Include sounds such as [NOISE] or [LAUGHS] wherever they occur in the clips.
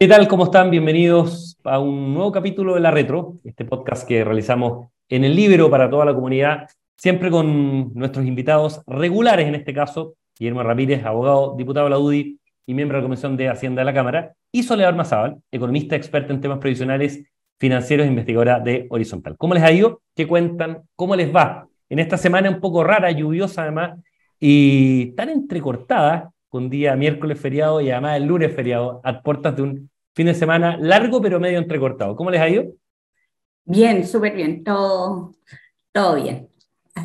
¿Qué tal? ¿Cómo están? Bienvenidos a un nuevo capítulo de La Retro, este podcast que realizamos en el libro para toda la comunidad, siempre con nuestros invitados regulares en este caso, Guillermo Ramírez, abogado, diputado de la UDI y miembro de la Comisión de Hacienda de la Cámara, y Soledad Mazábal, economista experta en temas previsionales financieros e investigadora de Horizontal. ¿Cómo les ha ido? ¿Qué cuentan? ¿Cómo les va? En esta semana un poco rara, lluviosa además, y tan entrecortada con día miércoles feriado y además el lunes feriado, a puertas de un fin de semana largo pero medio entrecortado. ¿Cómo les ha ido? Bien, súper bien, todo, todo bien.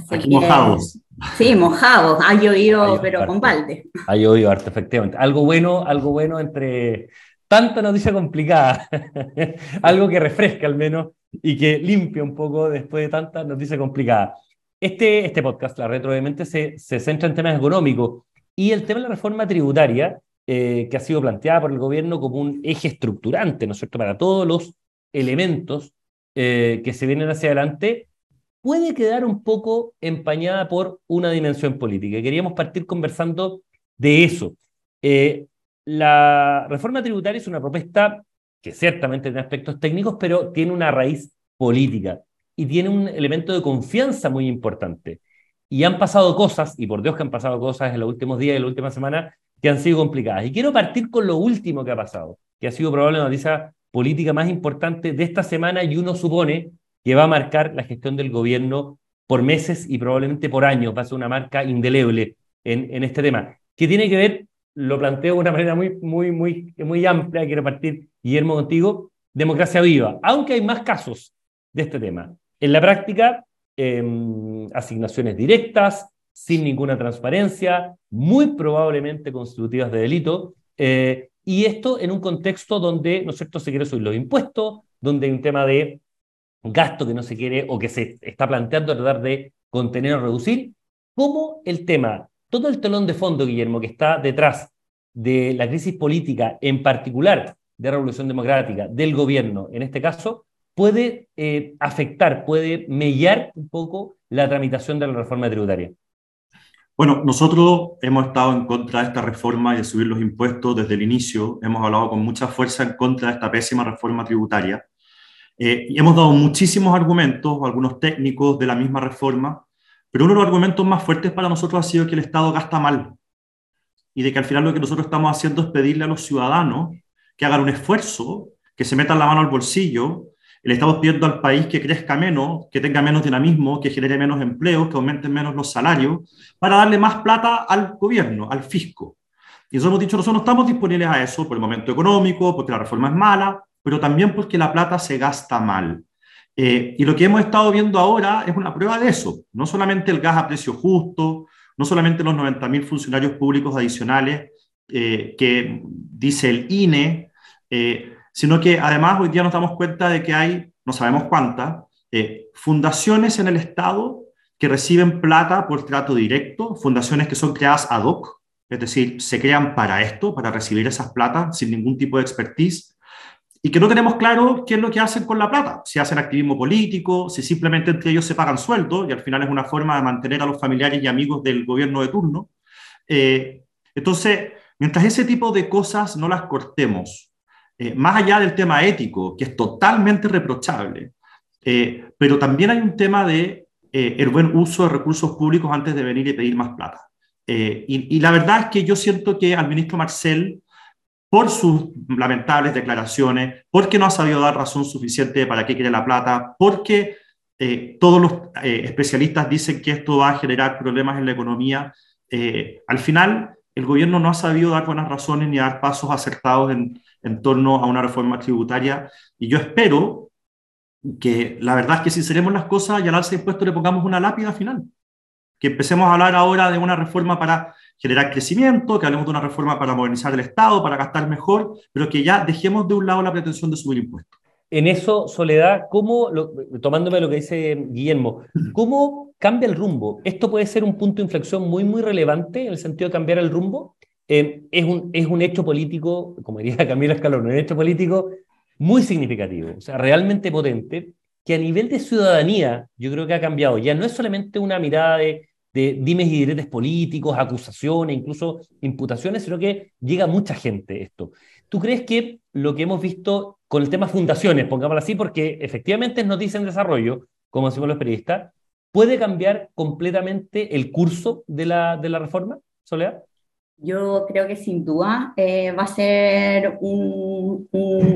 Aquí mojados. Sí, mojados, ha llovido, pero con balde. Ha llovido harto, efectivamente. Algo bueno, algo bueno entre tanta noticia complicada, [LAUGHS] algo que refresca al menos y que limpia un poco después de tanta noticia complicada. Este, este podcast, La Retro, obviamente, se, se centra en temas económicos y el tema de la reforma tributaria, eh, que ha sido planteada por el gobierno como un eje estructurante, ¿no es cierto?, para todos los elementos eh, que se vienen hacia adelante, puede quedar un poco empañada por una dimensión política. queríamos partir conversando de eso. Eh, la reforma tributaria es una propuesta que ciertamente tiene aspectos técnicos, pero tiene una raíz política y tiene un elemento de confianza muy importante. Y han pasado cosas, y por Dios que han pasado cosas en los últimos días y en la última semana, que han sido complicadas. Y quiero partir con lo último que ha pasado, que ha sido probablemente la noticia política más importante de esta semana y uno supone que va a marcar la gestión del gobierno por meses y probablemente por años. Va a ser una marca indeleble en, este tema, que tiene que ver, lo planteo de una manera muy, muy, muy, muy amplia, quiero partir, Guillermo, contigo, democracia viva, aunque hay más casos de este tema. En la práctica, Em, asignaciones directas, sin ninguna transparencia, muy probablemente constitutivas de delito, eh, y esto en un contexto donde, ¿no es cierto?, se quiere subir los impuestos, donde hay un tema de gasto que no se quiere o que se está planteando tratar de contener o reducir, como el tema, todo el telón de fondo, Guillermo, que está detrás de la crisis política, en particular de Revolución Democrática, del gobierno en este caso, puede eh, afectar, puede mellar un poco la tramitación de la reforma tributaria? Bueno, nosotros hemos estado en contra de esta reforma y de subir los impuestos desde el inicio. Hemos hablado con mucha fuerza en contra de esta pésima reforma tributaria. Eh, y hemos dado muchísimos argumentos, algunos técnicos de la misma reforma, pero uno de los argumentos más fuertes para nosotros ha sido que el Estado gasta mal y de que al final lo que nosotros estamos haciendo es pedirle a los ciudadanos que hagan un esfuerzo, que se metan la mano al bolsillo le estamos pidiendo al país que crezca menos, que tenga menos dinamismo, que genere menos empleos, que aumenten menos los salarios, para darle más plata al gobierno, al fisco. Y eso hemos dicho, nosotros no estamos disponibles a eso por el momento económico, porque la reforma es mala, pero también porque la plata se gasta mal. Eh, y lo que hemos estado viendo ahora es una prueba de eso. No solamente el gas a precio justo, no solamente los 90.000 funcionarios públicos adicionales eh, que dice el INE, eh, sino que además hoy día nos damos cuenta de que hay, no sabemos cuántas, eh, fundaciones en el Estado que reciben plata por trato directo, fundaciones que son creadas ad hoc, es decir, se crean para esto, para recibir esas plata sin ningún tipo de expertise, y que no tenemos claro qué es lo que hacen con la plata, si hacen activismo político, si simplemente entre ellos se pagan sueldo, y al final es una forma de mantener a los familiares y amigos del gobierno de turno. Eh, entonces, mientras ese tipo de cosas no las cortemos, eh, más allá del tema ético, que es totalmente reprochable, eh, pero también hay un tema de eh, el buen uso de recursos públicos antes de venir y pedir más plata. Y, la verdad es que yo siento que al ministro Marcel, por sus lamentables declaraciones, porque no ha sabido dar razón suficiente para qué quiere la plata, porque todos los especialistas dicen que esto va a generar problemas en la economía, al final el gobierno no ha sabido dar buenas razones ni dar pasos acertados en, en torno a una reforma tributaria. Y yo espero que la verdad es que si seremos las cosas y al alza de impuestos le pongamos una lápida final. Que empecemos a hablar ahora de una reforma para generar crecimiento, que hablemos de una reforma para modernizar el Estado, para gastar mejor, pero que ya dejemos de un lado la pretensión de subir impuestos. En eso, Soledad, ¿cómo, tomándome lo que dice Guillermo, cómo cambia el rumbo? ¿Esto puede ser un punto de inflexión muy, muy relevante en el sentido de cambiar el rumbo? Es, un, es un hecho político, como diría [LAUGHS] Camila Escalón, un hecho político muy significativo, o sea, realmente potente, que a nivel de ciudadanía yo creo que ha cambiado. Ya no es solamente una mirada de, de dimes y diretes políticos, acusaciones, incluso imputaciones, sino que llega mucha gente esto. ¿tú crees que lo que hemos visto con el tema fundaciones, pongámoslo así, porque efectivamente es noticia en desarrollo, como decimos los periodistas, puede cambiar completamente el curso de la, de la reforma, Soledad? Yo creo que sin duda eh, va a ser un,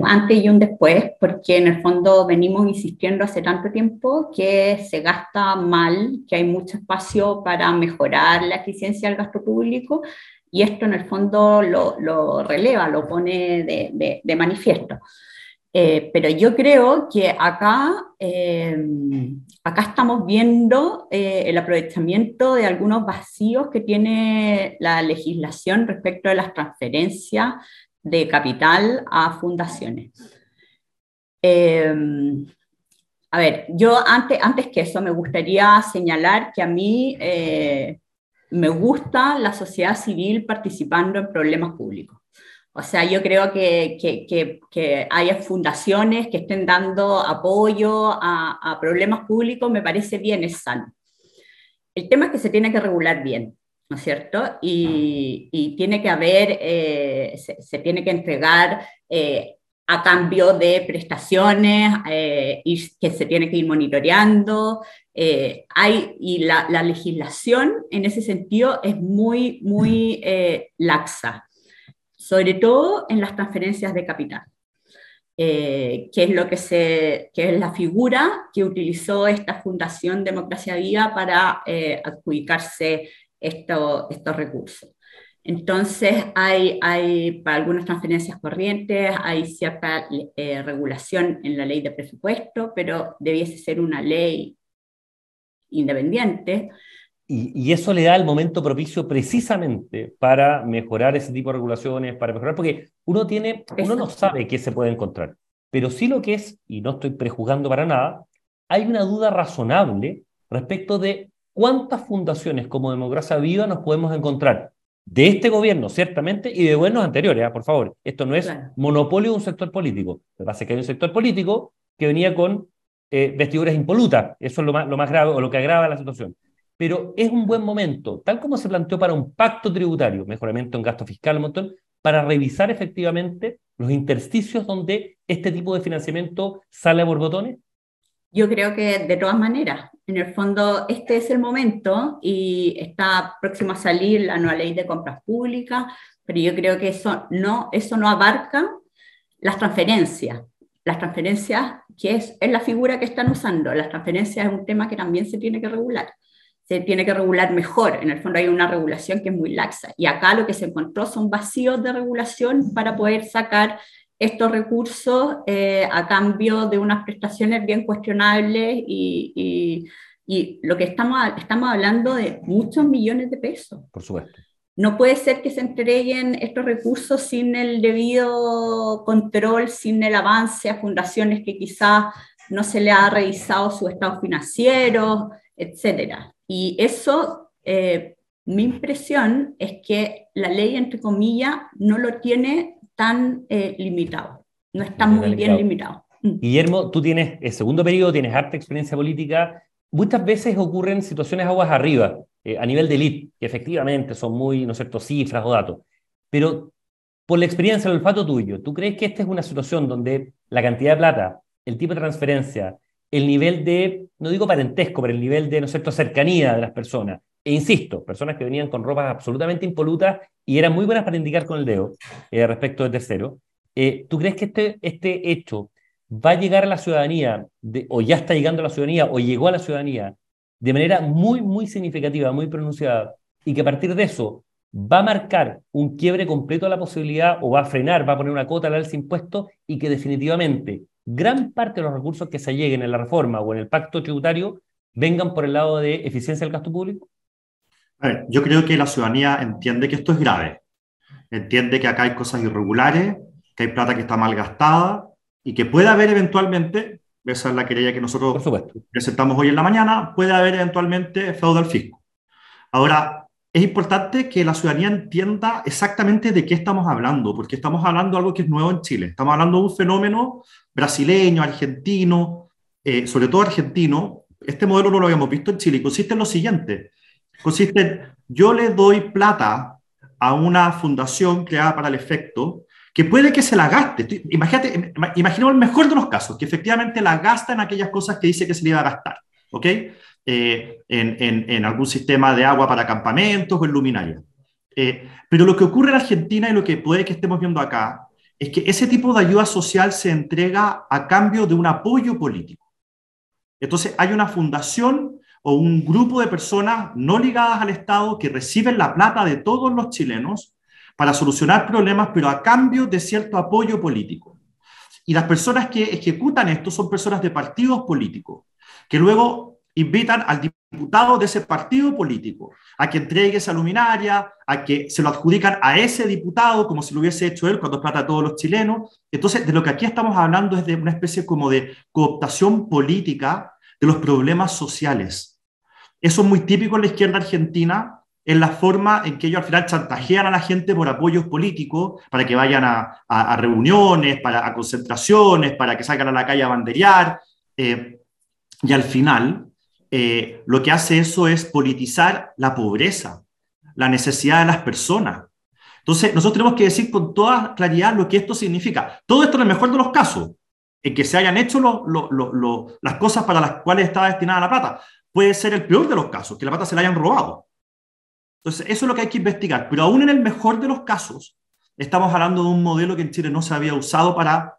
antes y un después, porque en el fondo venimos insistiendo hace tanto tiempo que se gasta mal, que hay mucho espacio para mejorar la eficiencia del gasto público, y esto en el fondo lo, releva, lo pone de, manifiesto. Eh, pero yo creo que acá eh, Acá estamos viendo eh, el aprovechamiento de algunos vacíos que tiene la legislación respecto de las transferencias de capital a fundaciones. Em, a ver, yo antes, antes que eso me gustaría señalar que a mí me gusta la sociedad civil participando en problemas públicos. O sea, yo creo que, que, que, haya fundaciones que estén dando apoyo a, problemas públicos, me parece bien, es sano. El tema es que se tiene que regular bien, ¿no es cierto? Y, y tiene que haber, eh, se, tiene que entregar eh, a cambio de prestaciones eh, y que se tiene que ir monitoreando. hay, y la, la, legislación en ese sentido es muy, muy laxa sobre todo en las transferencias de capital, eh, que es lo que es la figura que utilizó esta Fundación Democracia Viva para eh, adjudicarse estos recursos. Entonces, hay, hay, para algunas transferencias corrientes, hay cierta eh, regulación en la ley de presupuesto, pero debiese ser una ley independiente y, eso le da el momento propicio precisamente para mejorar ese tipo de regulaciones, para mejorar, porque uno tiene, uno no sabe qué se puede encontrar, pero sí lo que es, y no estoy prejuzgando para nada, hay una duda razonable respecto de cuántas fundaciones como Democracia Viva nos podemos encontrar de este gobierno, ciertamente, y de buenos anteriores, ¿eh? por favor. Esto no es monopolio de un sector político. Lo que pasa es que hay un sector político que venía con eh, vestiduras impolutas. Eso es lo más, lo más grave o lo que agrava la situación pero es un buen momento, tal como se planteó para un pacto tributario, mejoramiento en gasto fiscal, un montón, para revisar efectivamente los intersticios donde este tipo de financiamiento sale a borbotones? Yo creo que de todas maneras, en el fondo este es el momento y está próximo a salir la nueva ley de compras públicas, pero yo creo que eso no, eso no abarca las transferencias. Las transferencias, que es, es la figura que están usando, las transferencias es un tema que también se tiene que regular se tiene que regular mejor. En el fondo hay una regulación que es muy laxa. Y acá lo que se encontró son vacíos de regulación para poder sacar estos recursos eh, a cambio de unas prestaciones bien cuestionables y, y, lo que estamos, estamos hablando de muchos millones de pesos. Por supuesto. No puede ser que se entreguen estos recursos sin el debido control, sin el avance a fundaciones que quizás no se le ha revisado su estado financiero, etcétera. Y eso, eh, mi impresión es que la ley, entre comillas, no lo tiene tan eh, limitado, no está muy bien limitado. Mm. Guillermo, tú tienes el segundo periodo, tienes harta experiencia política. Muchas veces ocurren situaciones aguas arriba, eh, a nivel de elite, que efectivamente son muy, ¿no es cierto?, cifras o datos. Pero por la experiencia, el olfato tuyo, ¿tú crees que esta es una situación donde la cantidad de plata, el tipo de transferencia, el nivel de, no digo parentesco, pero el nivel de, ¿no cierto?, cercanía de las personas. E insisto, personas que venían con ropas absolutamente impolutas y eran muy buenas para indicar con el dedo eh, respecto de tercero. Eh, ¿Tú crees que este, este hecho va a llegar a la ciudadanía, o ya está llegando a la ciudadanía, o llegó a la ciudadanía de manera muy, muy significativa, muy pronunciada, y que a partir de eso va a marcar un quiebre completo a la posibilidad, o va a frenar, va a poner una cota al alza impuesto, y que definitivamente gran parte de los recursos que se lleguen en la reforma o en el pacto tributario vengan por el lado de eficiencia del gasto público? A ver, yo creo que la ciudadanía entiende que esto es grave. Entiende que acá hay cosas irregulares, que hay plata que está mal gastada y que puede haber eventualmente, esa es la querella que nosotros presentamos hoy en la mañana, puede haber eventualmente fraude al fisco. Ahora, es importante que la ciudadanía entienda exactamente de qué estamos hablando, porque estamos hablando de algo que es nuevo en Chile. Estamos hablando de un fenómeno brasileño, argentino, eh, sobre todo argentino. Este modelo no lo habíamos visto en Chile. Consiste en lo siguiente. Consiste en, yo le doy plata a una fundación creada para el efecto, que puede que se la gaste. Imagínate, imaginemos el mejor de los casos, que efectivamente la gasta en aquellas cosas que dice que se le iba a gastar, ¿ok? Eh, en, algún sistema de agua para campamentos o en luminaria. Eh, pero lo que ocurre en Argentina y lo que puede que estemos viendo acá es que ese tipo de ayuda social se entrega a cambio de un apoyo político. Entonces hay una fundación o un grupo de personas no ligadas al Estado que reciben la plata de todos los chilenos para solucionar problemas, pero a cambio de cierto apoyo político. Y las personas que ejecutan esto son personas de partidos políticos, que luego invitan al diputado de ese partido político a que entregue esa luminaria, a que se lo adjudican a ese diputado como si lo hubiese hecho él cuando plata a todos los chilenos. Entonces, de lo que aquí estamos hablando es de una especie como de cooptación política de los problemas sociales. Eso es muy típico en la izquierda argentina, en la forma en que ellos al final chantajean a la gente por apoyos políticos, para que vayan a, reuniones, para, a concentraciones, para que salgan a la calle a banderear. Eh, y al final, eh, lo que hace eso es politizar la pobreza, la necesidad de las personas. Entonces, nosotros tenemos que decir con toda claridad lo que esto significa. Todo esto en el mejor de los casos, en que se hayan hecho las cosas para las cuales estaba destinada la plata. Puede ser el peor de los casos, que la plata se la hayan robado. Entonces, eso es lo que hay que investigar. Pero aún en el mejor de los casos, estamos hablando de un modelo que en Chile no se había usado para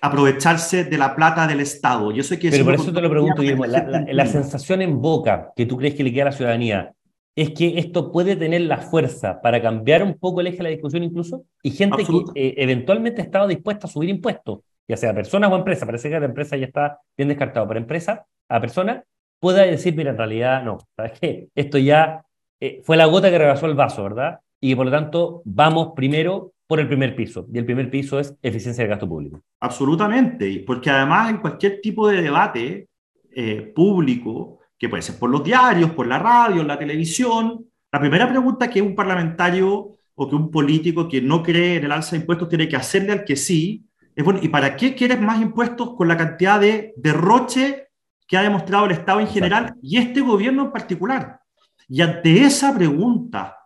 aprovecharse de la plata del Estado. Y eso hay que Pero por eso te lo pregunto, Guillermo, la, sensación en boca que tú crees que le queda a la ciudadanía es que esto puede tener la fuerza para cambiar un poco el eje de la discusión incluso, y gente que eh, eventualmente estaba dispuesta a subir impuestos, ya sea personas o empresas, parece que la empresa ya está bien descartado, pero empresa a persona pueda decir, mira, en realidad no, ¿sabes qué? Esto ya eh, fue la gota que rebasó el vaso, ¿verdad? Y por lo tanto vamos primero por el primer piso, y el primer piso es eficiencia del gasto público. Absolutamente, porque además en cualquier tipo de debate eh, público, que puede ser por los diarios, por la radio, la televisión, la primera pregunta que un parlamentario o que un político que no cree en el alza de impuestos tiene que hacerle al que sí, es bueno, ¿y para qué quieres más impuestos con la cantidad de derroche que ha demostrado el Estado en general y este gobierno en particular? Y ante esa pregunta,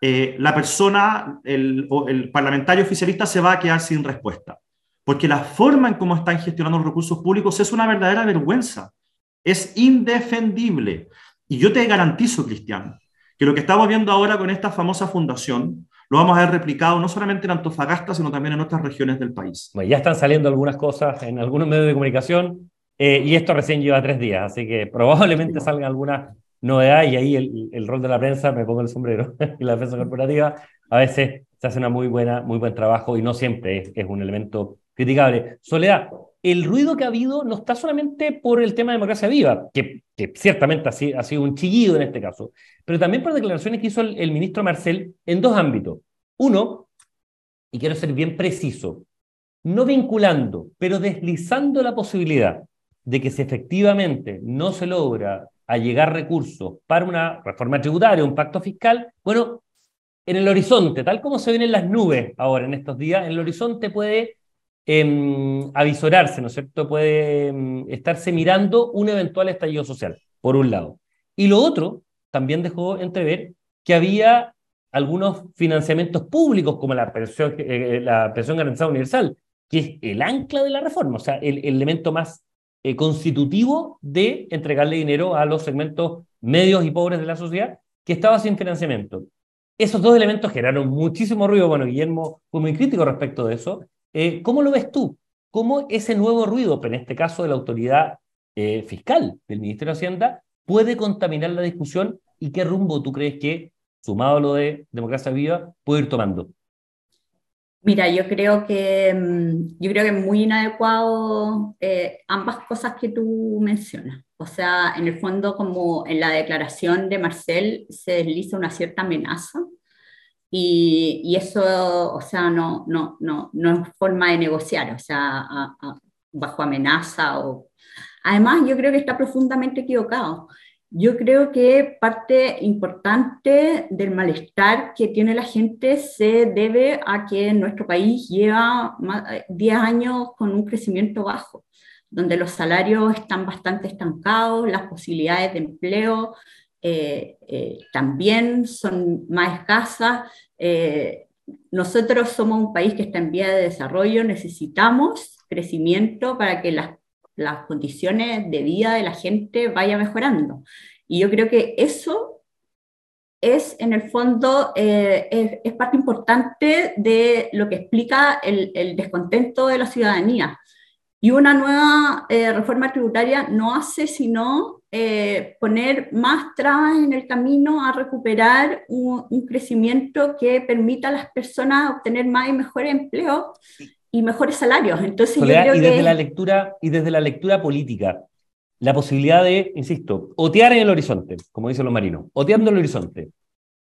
eh, la persona, el, el parlamentario oficialista se va a quedar sin respuesta. Porque la forma en cómo están gestionando los recursos públicos es una verdadera vergüenza. Es indefendible. Y yo te garantizo, Cristian, que lo que estamos viendo ahora con esta famosa fundación lo vamos a ver replicado no solamente en Antofagasta, sino también en otras regiones del país. Bueno, ya están saliendo algunas cosas en algunos medios de comunicación eh, y esto recién lleva tres días, así que probablemente salgan algunas novedad y ahí el, el, rol de la prensa, me pongo el sombrero, [LAUGHS] y la prensa corporativa, a veces se hace una muy buena, muy buen trabajo y no siempre es, es, un elemento criticable. Soledad, el ruido que ha habido no está solamente por el tema de democracia viva, que, que ciertamente ha sido, ha sido, un chillido en este caso, pero también por declaraciones que hizo el, el ministro Marcel en dos ámbitos. Uno, y quiero ser bien preciso, no vinculando, pero deslizando la posibilidad de que si efectivamente no se logra a llegar recursos para una reforma tributaria, un pacto fiscal, bueno, en el horizonte, tal como se ven en las nubes ahora en estos días, en el horizonte puede eh, avisorarse, ¿no es cierto? Puede em, estarse mirando un eventual estallido social, por un lado. Y lo otro, también dejó entrever que había algunos financiamientos públicos, como la pensión, eh, la pensión garantizada universal, que es el ancla de la reforma, o sea, el, el elemento más eh, constitutivo de entregarle dinero a los segmentos medios y pobres de la sociedad que estaba sin financiamiento. Esos dos elementos generaron muchísimo ruido. Bueno, Guillermo fue muy crítico respecto de eso. Eh, ¿Cómo lo ves tú? ¿Cómo ese nuevo ruido, pero en este caso de la autoridad eh, fiscal del Ministerio de Hacienda, puede contaminar la discusión y qué rumbo tú crees que, sumado a lo de democracia viva, puede ir tomando? Mira, yo creo que, mm, yo creo que es muy inadecuado eh, ambas cosas que tú mencionas. O sea, en el fondo, como en la declaración de Marcel se desliza una cierta amenaza y, y eso, o sea, no, no, no, no es forma de negociar, o sea, bajo amenaza. O... Además, yo creo que está profundamente equivocado. Yo creo que parte importante del malestar que tiene la gente se debe a que nuestro país lleva 10 años con un crecimiento bajo, donde los salarios están bastante estancados, las posibilidades de empleo eh, eh, también son más escasas. Eh, nosotros somos un país que está en vía de desarrollo, necesitamos crecimiento para que las, las condiciones de vida de la gente vaya mejorando. Y yo creo que eso es, en el fondo, eh, es, parte importante de lo que explica el, el descontento de la ciudadanía. Y una nueva eh, reforma tributaria no hace sino eh, poner más trabas en el camino a recuperar un, crecimiento que permita a las personas obtener más y mejores empleos y mejores salarios. Entonces, y desde la lectura y desde la lectura política, la posibilidad de, insisto, otear en el horizonte, como dicen los marinos, oteando el horizonte,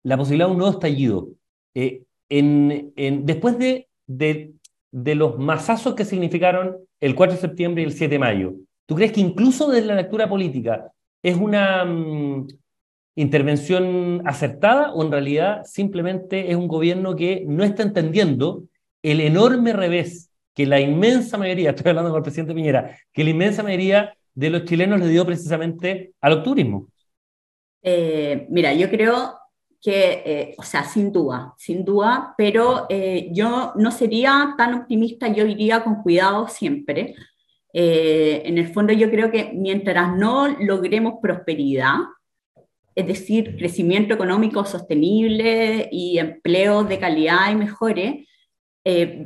la posibilidad de un nuevo estallido. Eh, en, en, después de, de, de los masazos que significaron el 4 de septiembre y el 7 de mayo. ¿Tú crees que incluso desde la lectura política es una mm, intervención acertada o en realidad simplemente es un gobierno que no está entendiendo el enorme revés que la inmensa mayoría, [LAUGHS] estoy hablando con el presidente Piñera, que la inmensa mayoría de los chilenos le dio precisamente al turismo? Eh, mira, yo creo que, eh, o sea, sin duda, sin duda, pero eh, yo no sería tan optimista, yo iría con cuidado siempre. Eh, en el fondo yo creo que mientras no logremos prosperidad, es decir, crecimiento económico sostenible y empleos de calidad y mejores,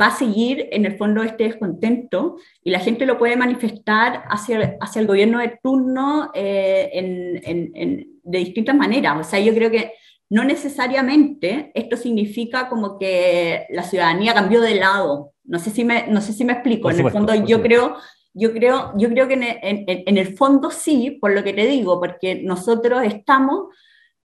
va a seguir en el fondo este descontento y la gente lo puede manifestar hacia, hacia el gobierno de turno en, en, de distintas maneras. O sea, yo creo que no necesariamente esto significa como que la ciudadanía cambió de lado. No sé si me, no sé si me explico. en el fondo yo creo, yo creo, yo creo que en, el fondo sí, por lo que te digo, porque nosotros estamos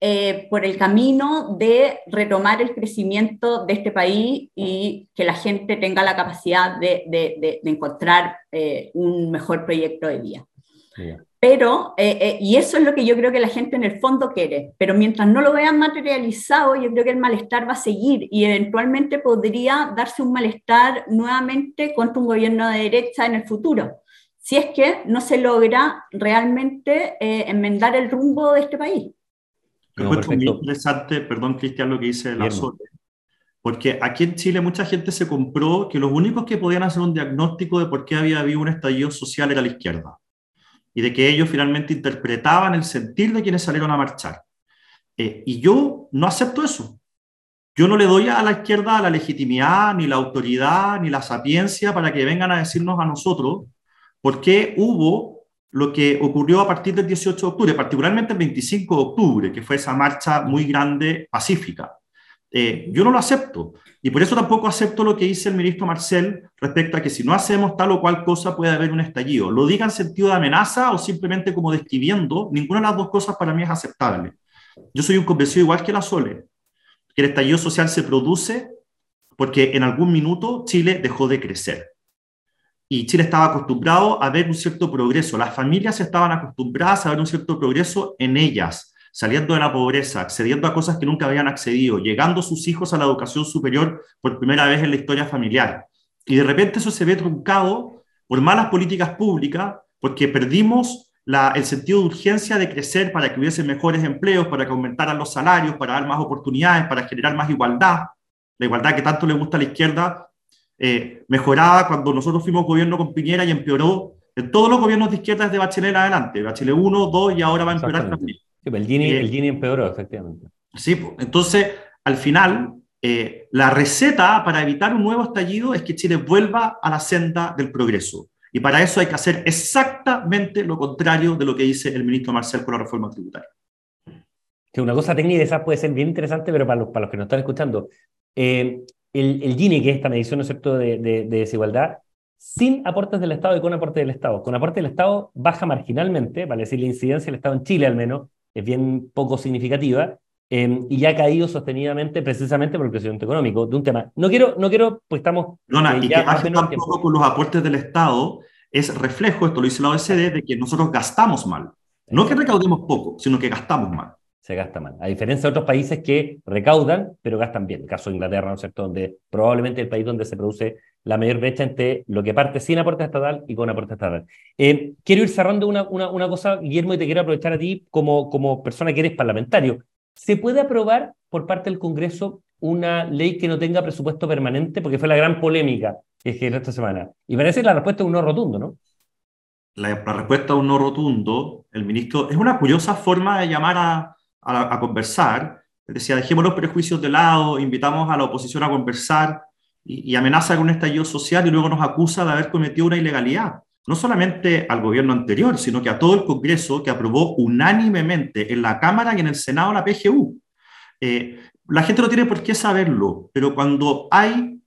eh, por el camino de retomar el crecimiento de este país y que la gente tenga la capacidad de, encontrar eh, un mejor proyecto de vida. Pero, eh, eh, y eso es lo que yo creo que la gente en el fondo quiere, pero mientras no lo vean materializado, yo creo que el malestar va a seguir y eventualmente podría darse un malestar nuevamente contra un gobierno de derecha en el futuro, si es que no se logra realmente eh, enmendar el rumbo de este país. No, muy interesante, perdón Cristian, lo que dice la Sole, porque aquí en Chile mucha gente se compró que los únicos que podían hacer un diagnóstico de por qué había habido un estallido social era la izquierda y de que ellos finalmente interpretaban el sentir de quienes salieron a marchar. Eh, y yo no acepto eso. Yo no le doy a la izquierda la legitimidad, ni la autoridad, ni la sapiencia para que vengan a decirnos a nosotros por qué hubo lo que ocurrió a partir del 18 de octubre, particularmente el 25 de octubre, que fue esa marcha muy grande pacífica. Eh, yo no lo acepto. Y por eso tampoco acepto lo que dice el ministro Marcel respecto a que si no hacemos tal o cual cosa puede haber un estallido. Lo diga en sentido de amenaza o simplemente como describiendo, ninguna de las dos cosas para mí es aceptable. Yo soy un convencido igual que la Sole, que el estallido social se produce porque en algún minuto Chile dejó de crecer. Y Chile estaba acostumbrado a ver un cierto progreso. Las familias estaban acostumbradas a ver un cierto progreso en ellas saliendo de la pobreza, accediendo a cosas que nunca habían accedido, llegando sus hijos a la educación superior por primera vez en la historia familiar. Y de repente eso se ve truncado por malas políticas públicas, porque perdimos el sentido de urgencia de crecer para que hubiese mejores empleos, para que aumentaran los salarios, para dar más oportunidades, para generar más igualdad. La igualdad que tanto le gusta a la izquierda eh, mejoraba cuando nosotros fuimos gobierno con Piñera y empeoró en todos los gobiernos de izquierda desde Bachelet adelante. Bachelet 1, 2 y ahora va a empeorar también. Pues, el Gini, el Gini empeoró, efectivamente. Sí, pues, entonces, al final, eh, la receta para evitar un nuevo estallido es que Chile vuelva a la senda del progreso. Y para eso hay que hacer exactamente lo contrario de lo que dice el ministro Marcel con la reforma tributaria. Que una cosa técnica esa puede ser bien interesante, pero para los, para los que nos están escuchando, eh, el, el, Gini, que es esta medición ¿no de, de, desigualdad, sin aportes del Estado y con aportes del Estado. Con aportes del Estado baja marginalmente, vale decir, la incidencia del Estado en Chile al menos, es bien poco significativa em, y ya ha caído sostenidamente precisamente por el crecimiento económico de un tema. No quiero, no quiero pues estamos... Perdona, eh, y que baje tampoco con los aportes del Estado es reflejo, esto lo dice la OECD, de que nosotros gastamos mal. No que recaudemos poco, sino que gastamos mal. Se gasta mal. A diferencia de otros países que recaudan, pero gastan bien. El caso de Inglaterra, ¿no es cierto? Donde probablemente el país donde se produce la mayor brecha entre lo que parte sin aporte estatal y con aporte estatal. Eh, quiero ir cerrando una, una, una, cosa, Guillermo, y te quiero aprovechar a ti como, como persona que eres parlamentario. ¿Se puede aprobar por parte del Congreso una ley que no tenga presupuesto permanente? Porque fue la gran polémica que generó esta semana. Y parece que la respuesta es un no rotundo, ¿no? La, respuesta es un no rotundo, el ministro, es una curiosa forma de llamar a, a, conversar. Decía, dejemos los prejuicios de lado, invitamos a la oposición a conversar y, amenaza con un estallido social y luego nos acusa de haber cometido una ilegalidad no solamente al gobierno anterior, sino que a todo el Congreso que aprobó unánimemente en la Cámara y en el Senado la PGU. Eh, la gente no tiene por qué saberlo, pero cuando hay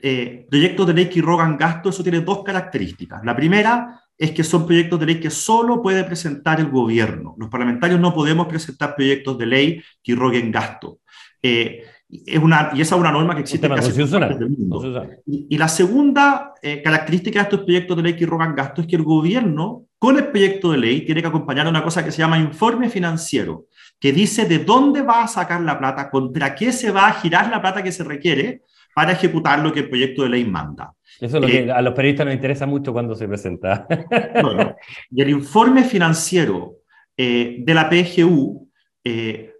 eh, proyectos de ley que irrogan gasto, eso tiene dos características. La primera es que son proyectos de ley que solo puede presentar el gobierno. Los parlamentarios no podemos presentar proyectos de ley que irroguen gasto. Eh, es una, y esa es una norma que existe en casi del mundo. Y, la segunda eh, característica de estos proyectos de ley que rogan gasto es que el gobierno, con el proyecto de ley, tiene que acompañar una cosa que se llama informe financiero, que dice de dónde va a sacar la plata, contra qué se va a girar la plata que se requiere para ejecutar lo que el proyecto de ley manda. Eso es lo que eh, a los periodistas nos interesa mucho cuando se presenta. [LAUGHS] y el informe financiero eh, de la PGU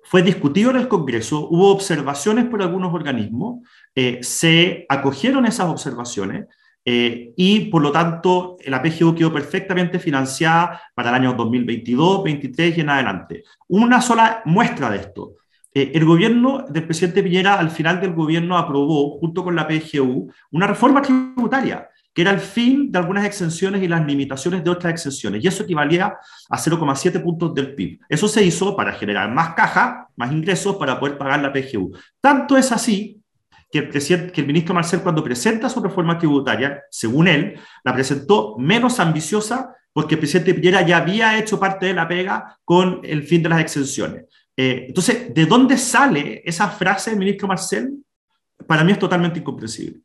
fue discutido en el Congreso, hubo observaciones por algunos organismos, eh, se acogieron esas observaciones eh, y por lo tanto la PGU quedó perfectamente financiada para el año 2022, 2023 y en adelante. Una sola muestra de esto. Eh, el gobierno del presidente Piñera al final del gobierno aprobó, junto con la PGU, una reforma tributaria que era el fin de algunas exenciones y las limitaciones de otras exenciones, y eso equivalía a 0,7 puntos del PIB. Eso se hizo para generar más caja, más ingresos para poder pagar la PGU. Tanto es así que el, ministro Marcel cuando presenta su reforma tributaria, según él, la presentó menos ambiciosa porque el presidente Piñera ya había hecho parte de la pega con el fin de las exenciones. Eh, entonces, ¿de dónde sale esa frase del ministro Marcel? Para mí es totalmente incomprensible.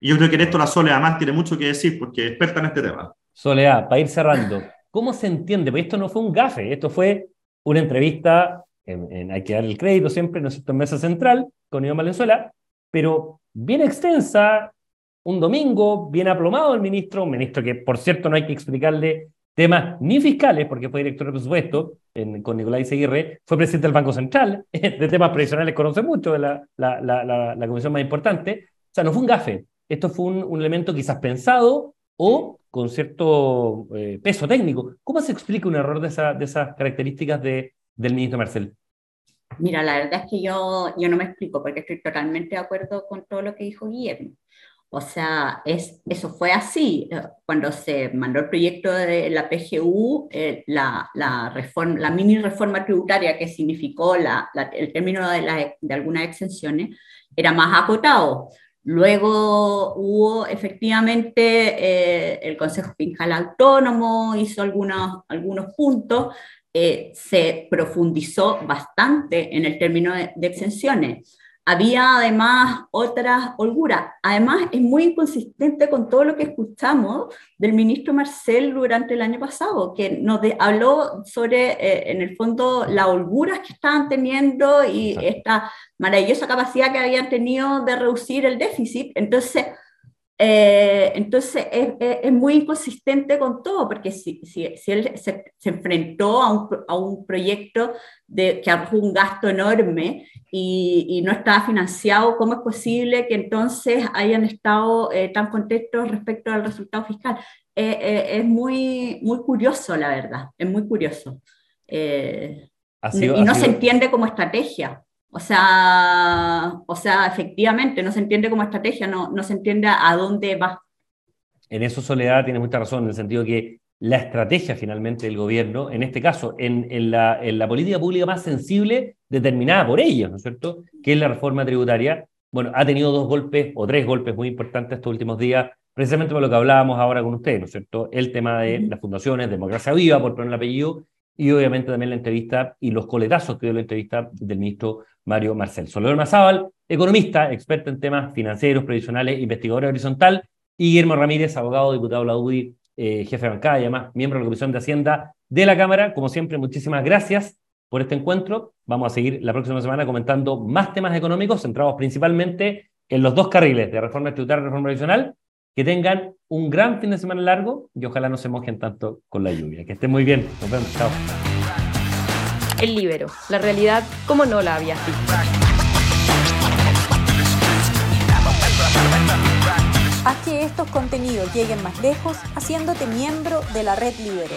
Y yo creo que en esto la Sole además tiene mucho que decir porque es experta en este tema. Soledad, para ir cerrando, ¿cómo se entiende? Porque esto no fue un gafe, esto fue una entrevista, en, hay que dar el crédito siempre, ¿no es en Mesa Central, con Iván Valenzuela, pero bien extensa, un domingo, bien aplomado el ministro, un ministro que, por cierto, no hay que explicarle temas ni fiscales, porque fue director de presupuesto con Nicolás Seguirre, fue presidente del Banco Central, [LAUGHS] de temas previsionales conoce mucho, la, la, la, la comisión más importante. O sea, no fue un gafe, esto fue un, elemento quizás pensado o con cierto eh, peso técnico. ¿Cómo se explica un error de, de esas características de, del ministro Marcel? Mira, la verdad es que yo, yo no me explico porque estoy totalmente de acuerdo con todo lo que dijo Guillermo. O sea, es, eso fue así. Cuando se mandó el proyecto de la PGU, eh, la, la, reforma, la mini reforma tributaria que significó la, el término de, de algunas exenciones, era más acotado. Luego hubo efectivamente eh, el Consejo Fiscal Autónomo, hizo algunos, algunos puntos, eh, se profundizó bastante en el término de exenciones. Había además otras holguras. Además, es muy inconsistente con todo lo que escuchamos del ministro Marcel durante el año pasado, que nos habló sobre, eh, en el fondo, las holguras que estaban teniendo y esta maravillosa capacidad que habían tenido de reducir el déficit. Entonces, eh, entonces es, muy inconsistente con todo, porque si, si, si él se, enfrentó a un, a un, proyecto de, que arrojó un gasto enorme y, y, no estaba financiado, ¿cómo es posible que entonces hayan estado eh, tan contentos respecto al resultado fiscal? Eh, es muy, muy curioso, la verdad, es muy curioso. y no se entiende como estrategia. O sea, o sea, efectivamente, no se entiende como estrategia, no, no se entiende a dónde va. En eso Soledad tiene mucha razón, en el sentido que la estrategia finalmente del gobierno, en este caso, en, en, la, en la política pública más sensible determinada por ellos, ¿no es cierto?, que es la reforma tributaria, bueno, ha tenido dos golpes o tres golpes muy importantes estos últimos días, precisamente por lo que hablábamos ahora con ustedes, ¿no es cierto?, el tema de las fundaciones, democracia viva, por poner el apellido, y obviamente también la entrevista y los coletazos que dio la entrevista del ministro Mario Marcel. Soledad Mazábal, economista, experto en temas financieros, previsionales, investigador horizontal, y Guillermo Ramírez, abogado, diputado de la UDI, eh, jefe de bancada y además miembro de la Comisión de Hacienda de la Cámara. Como siempre, muchísimas gracias por este encuentro. Vamos a seguir la próxima semana comentando más temas económicos centrados principalmente en los dos carriles de reforma tributaria y reforma previsional que tengan un gran fin de semana largo y ojalá no se mojen tanto con la lluvia. Que estén muy bien. Nos vemos. Chao. El libero. La realidad como no la había visto. Haz que estos contenidos lleguen más lejos haciéndote miembro de la red libero.